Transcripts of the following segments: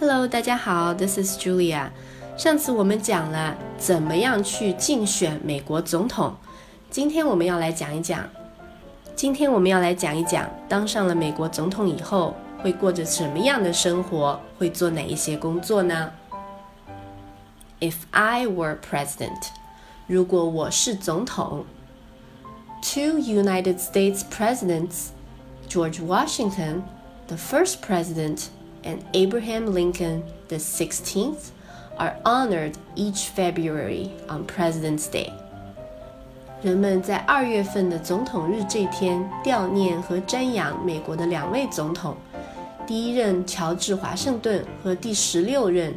Hello，大家好，This is Julia。上次我们讲了怎么样去竞选美国总统，今天我们要来讲一讲。今天我们要来讲一讲，当上了美国总统以后会过着什么样的生活，会做哪一些工作呢？If I were president，如果我是总统，Two United States presidents, George Washington, the first president. and Abraham Lincoln the 16th are honored each February on President's Day. 人们在二月份的总统日这天悼念和瞻仰美国的两位总统，第一任乔治华盛顿和第十六任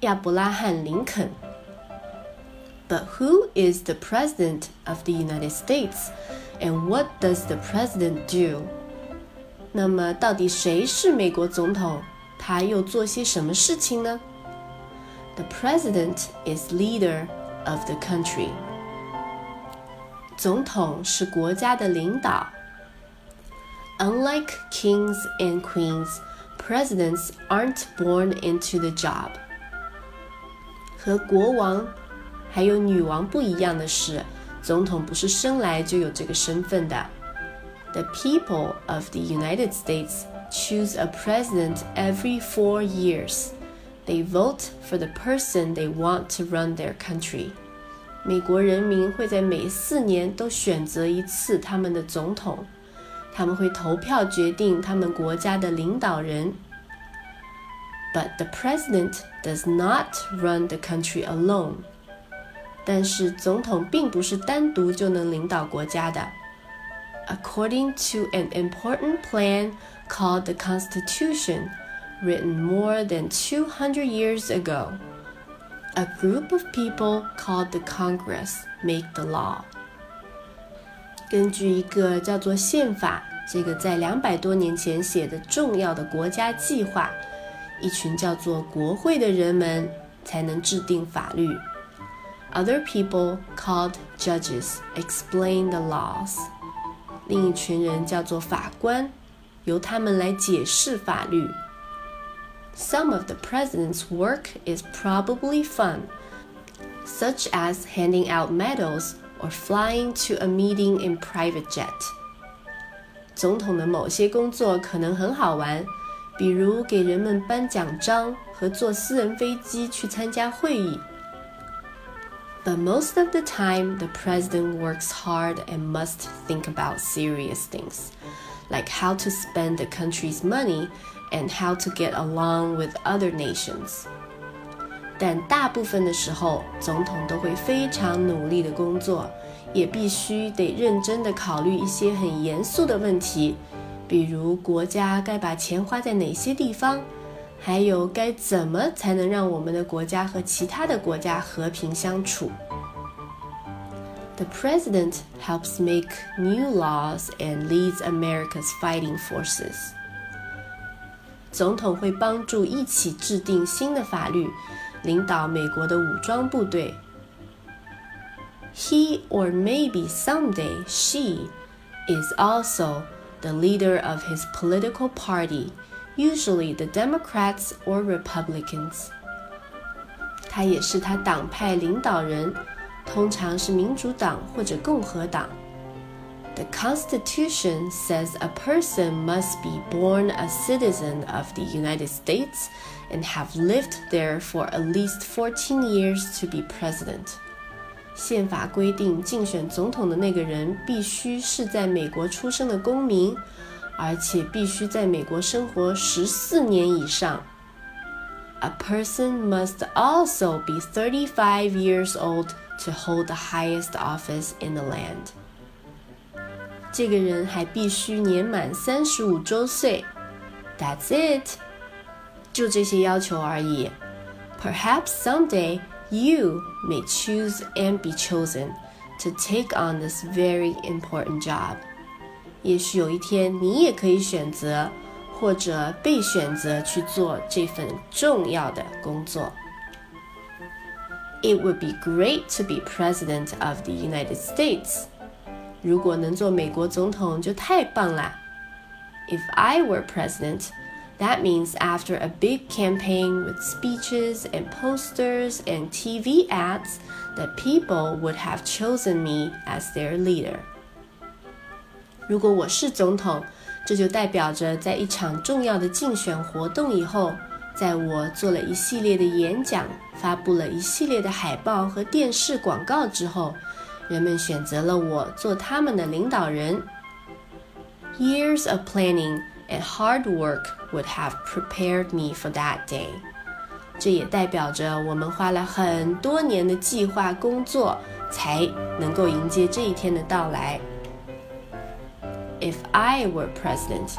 亚伯拉罕林肯。But who is the President of the United States, and what does the President do? 那么，到底谁是美国总统？他又做些什么事情呢？The president is leader of the country。总统是国家的领导。Unlike kings and queens, presidents aren't born into the job。和国王还有女王不一样的是，总统不是生来就有这个身份的。 the people of the United States choose a president every four years. They vote for the person they want to run their country. 美国人民会在每四年都选择一次他们的总统，他们会投票决定他们国家的领导人。But the president does not run the country alone. 但是总统并不是单独就能领导国家的。 according to an important plan called the Constitution, written more than 200 years ago. A group of people called the Congress make the law. 根据一个叫做宪法，这个在两百多年前写的重要的国家计划，一群叫做国会的人们才能制定法律。Other people called judges explain the laws. 另一群人叫做法官，由他们来解释法律。Some of the president's work is probably fun, such as handing out medals or flying to a meeting in private jet. 总统的某些工作可能很好玩，比如给人们颁奖章和坐私人飞机去参加会议。 But most of the time, the president works hard and must think about serious things, like how to spend the country's money and how to get along with other nations. 但大部分的时候，总统都会非常努力的工作，也必须得认真的考虑一些很严肃的问题，比如国家该把钱花在哪些地方。 还有该怎么才能让我们的国家和其他的国家和平相处？The president helps make new laws and leads America's fighting forces. 总统会帮助一起制定新的法律，领导美国的武装部队。He or maybe someday she is also the leader of his political party usually the Democrats or Republicans. 他也是他党派领导人，通常是民主党或者共和党。The Constitution says a person must be born a citizen of the United States and have lived there for at least 14 years to be president. 宪法规定，竞选总统的那个人必须是在美国出生的公民。 而且必须在美国生活十四年以上。A person must also be 35 years old to hold the highest office in the land. 这个人还必须年满三十五周岁。That's it，就这些要求而已。Perhaps someday you may choose and be chosen to take on this very important job. 也许有一天，你也可以选择，或者被选择去做这份重要的工作。It would be great to be president of the United States。如果能做美国总统，就太棒啦！If I were president, That means after a big campaign with speeches and posters and TV ads, that people would have chosen me as their leader. 如果我是总统，这就代表着在一场重要的竞选活动以后，在我做了一系列的演讲、发布了一系列的海报和电视广告之后，人们选择了我做他们的领导人。Years of planning and hard work would have prepared me for that day。这也代表着我们花了很多年的计划工作，才能够迎接这一天的到来。If I were president,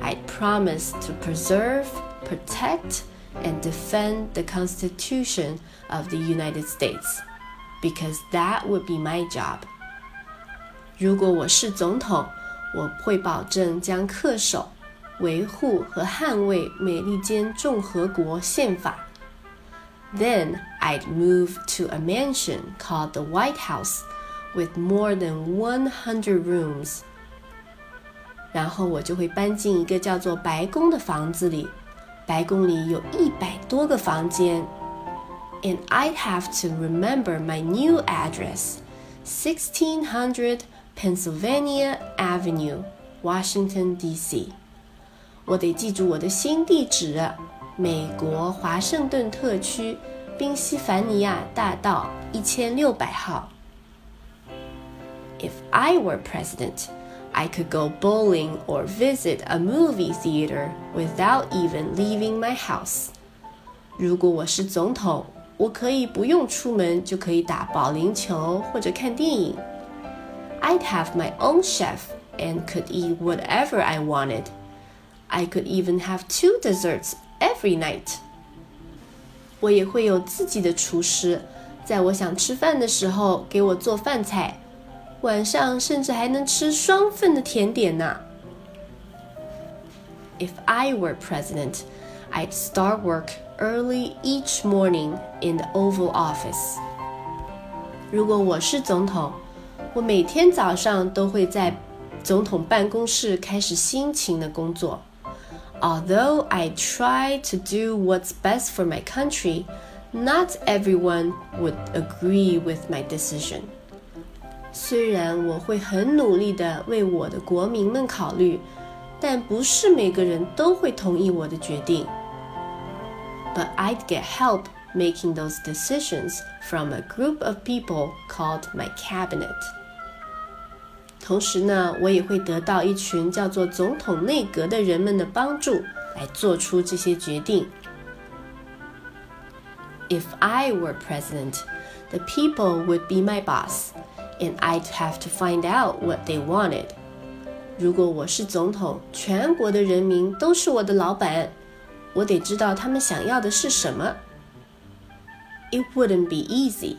I'd promise to preserve, protect, and defend the Constitution of the United States, because that would be my job. 如果我是总统，我会保证将恪守、维护和捍卫美利坚共和国宪法。Then I'd move to a mansion called the White House, with more than 100 rooms. 然后我就会搬进一个叫做白宫的房子里，白宫里有一百多个房间。And I'd have to remember my new address, 1600 Pennsylvania Avenue, Washington D.C. 我得记住我的新地址，美国华盛顿特区宾夕凡尼亚大道一千六百号。If I were president, I could go bowling or visit a movie theater without even leaving my house. 如果我是总统，我可以不用出门就可以打保龄球或者看电影。I'd have my own chef and could eat whatever I wanted. I could even have two desserts every night. 我也会有自己的厨师，在我想吃饭的时候给我做饭菜。 晚上甚至还能吃双份的甜点呢。If I were president, I'd start work early each morning in the Oval Office. 如果我是总统，我每天早上都会在总统办公室开始辛勤的工作。Although I try to do what's best for my country, not everyone would agree with my decision. 虽然我会很努力的为我的国民们考虑，但不是每个人都会同意我的决定。But I'd get help making those decisions from a group of people called my cabinet。同时呢，我也会得到一群叫做总统内阁的人们的帮助，来做出这些决定。If I were president, the people would be my boss and I'd have to find out what they wanted. 如果我是总统，全国的人民都是我的老板，我得知道他们想要的是什么。It wouldn't be easy.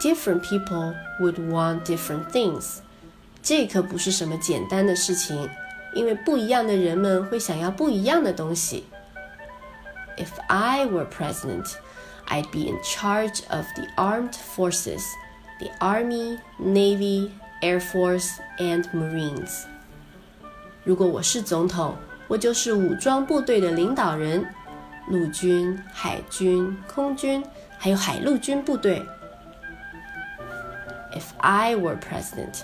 Different people would want different things. 这可不是什么简单的事情，因为不一样的人们会想要不一样的东西。If I were president, I'd be in charge of the armed forces the Army, Navy, Air Force, and Marines. 如果我是总统，我就是武装部队的领导人，陆军、海军、空军，还有海陆军部队。If I were president,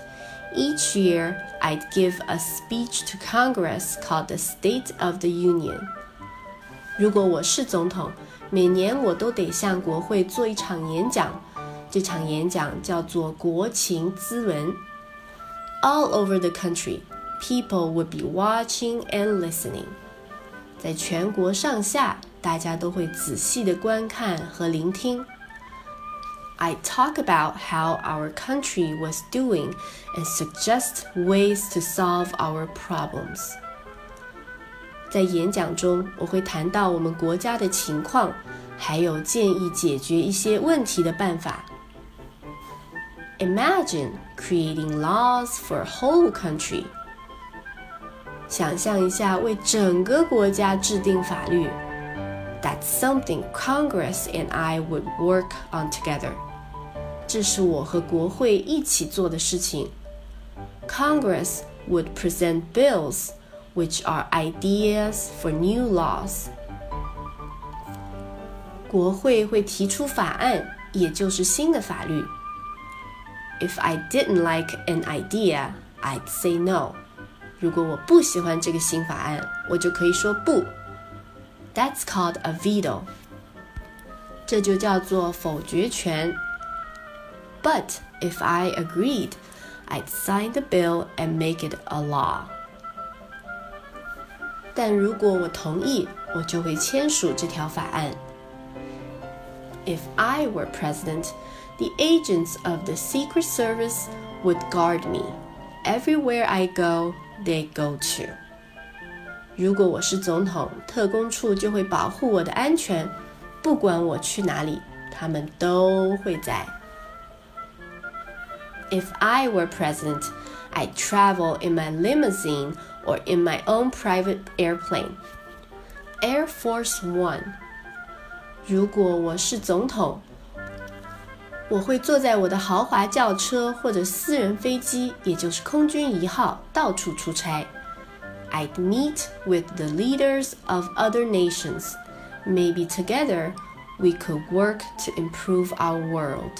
each year I'd give a speech to Congress called the State of the Union. 如果我是总统，每年我都得向国会做一场演讲。 这场演讲叫做国情咨文。All over the country, people would be watching and listening. 在全国上下，大家都会仔细的观看和聆听。I talk about how our country was doing and suggest ways to solve our problems. 在演讲中，我会谈到我们国家的情况，还有建议解决一些问题的办法。 Imagine creating laws for a whole country. 想象一下为整个国家制定法律。That's something Congress and I would work on together. 这是我和国会一起做的事情。Congress would present bills which are ideas for new laws. 国会会提出法案，也就是新的法律。 If I didn't like an idea, I'd say no. 如果我不喜欢这个新法案，我就可以说不。That's called a veto. 这就叫做否决权。But if I agreed, I'd sign the bill and make it a law. 但如果我同意，我就会签署这条法案。If I were president, the agents of the Secret Service would guard me. Everywhere I go, they go to. 如果我是总统，特工处就会保护我的安全，不管我去哪里，他们都会在。If I were president, I'd travel in my limousine or in my own private airplane. Air Force One. 如果我是总统， 我会坐在我的豪华轿车或者私人飞机，也就是空军一号，到处出差。I'd meet with the leaders of other nations. Maybe together we could work to improve our world.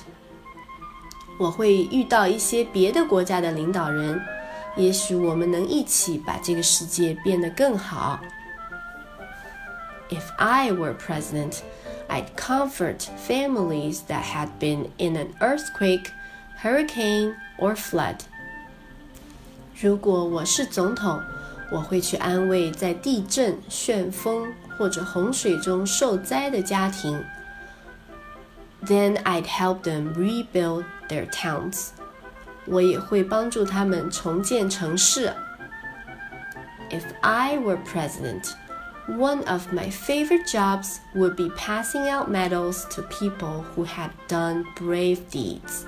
我会遇到一些别的国家的领导人，也许我们能一起把这个世界变得更好。If I were president, I'd comfort families that had been in an earthquake, hurricane, or flood. 如果我是总统，我会去安慰在地震、旋风或者洪水中受灾的家庭。Then I'd help them rebuild their towns. 我也会帮助他们重建城市。If I were president, one of my favorite jobs would be passing out medals to people who had done brave deeds.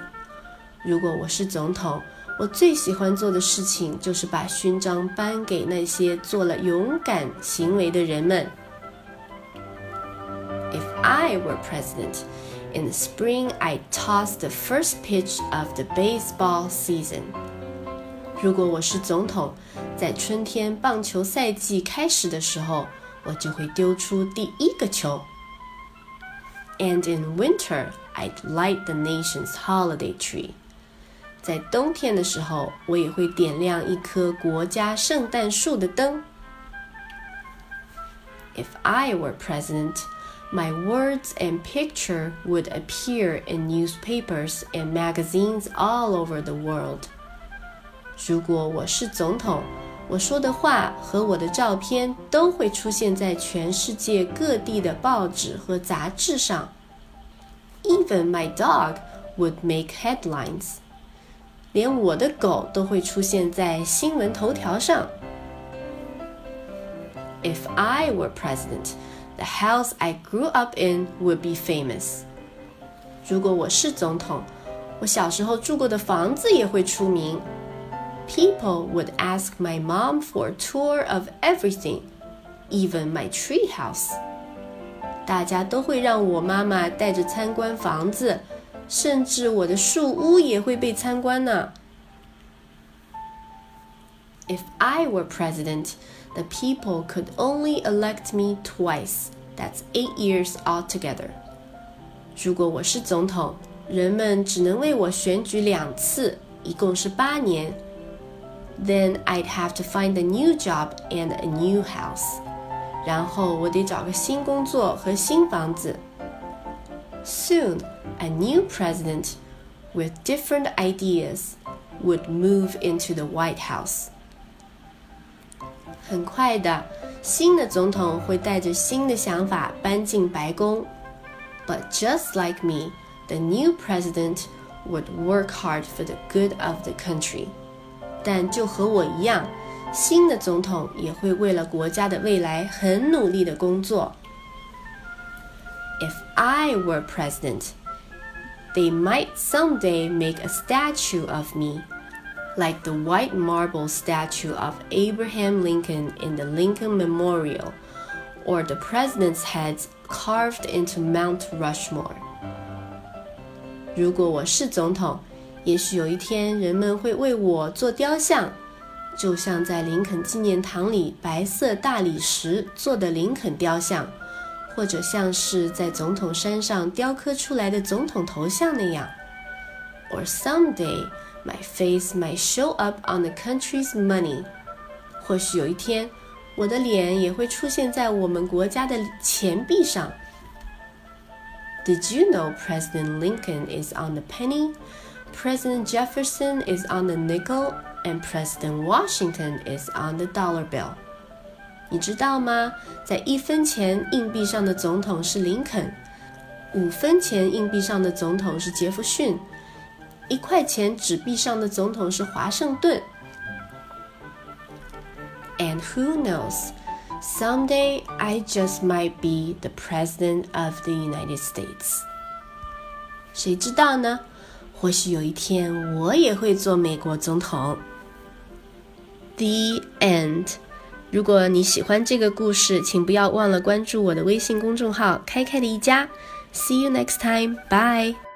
如果我是总统，我最喜欢做的事情就是把勋章颁给那些做了勇敢行为的人们。If I were president, in the spring I'd toss the first pitch of the baseball season. 如果我是总统，在春天棒球赛季开始的时候， 我就会丢出第一个球。And in winter, I'd light the nation's holiday tree. 在冬天的时候，我也会点亮一棵国家圣诞树的灯。If I were president, my words and picture would appear in newspapers and magazines all over the world. 如果我是总统， 我说的话和我的照片都会出现在全世界各地的报纸和杂志上。Even my dog would make headlines. 连我的狗都会出现在新闻头条上。If I were president, the house I grew up in would be famous. 如果我是总统，我小时候住过的房子也会出名。 People would ask my mom for a tour of everything, even my tree house. 大家都会让我妈妈带着参观房子。甚至我的树屋也会被参观呢。If I were president, the people could only elect me twice. That's eight years altogether. 如果我是总统，人们只能为我选举两次，一共是八年。 Then I'd have to find a new job and a new house. 然后我得找个新工作和新房子。Soon a new president with different ideas would move into the White House. 很快的，新的总统会带着新的想法搬进白宫。But just like me, the new president would work hard for the good of the country. 但就和我一样，新的总统也会为了国家的未来很努力的工作。If I were president, they might someday make a statue of me, like the white marble statue of Abraham Lincoln in the Lincoln Memorial, or the president's heads carved into Mount Rushmore. 如果我是总统， 也许有一天人们会为我做雕像，就像在林肯纪念堂里白色大理石做的林肯雕像，或者像是在总统山上雕刻出来的总统头像那样。Or someday my face might show up on the country's money。或许有一天，我的脸也会出现在我们国家的钱币上。Did you know President Lincoln is on the penny? President Jefferson is on the nickel, and President Washington is on the dollar bill. 你知道吗？在一分钱硬币上的总统是林肯，五分钱硬币上的总统是杰弗逊，一块钱纸币上的总统是华盛顿。And who knows? Someday I just might be the president of the United States. 谁知道呢？ 或许有一天我也会做美国总统。The end。如果你喜欢这个故事，请不要忘了关注我的微信公众号“开开的一家”。See you next time. Bye.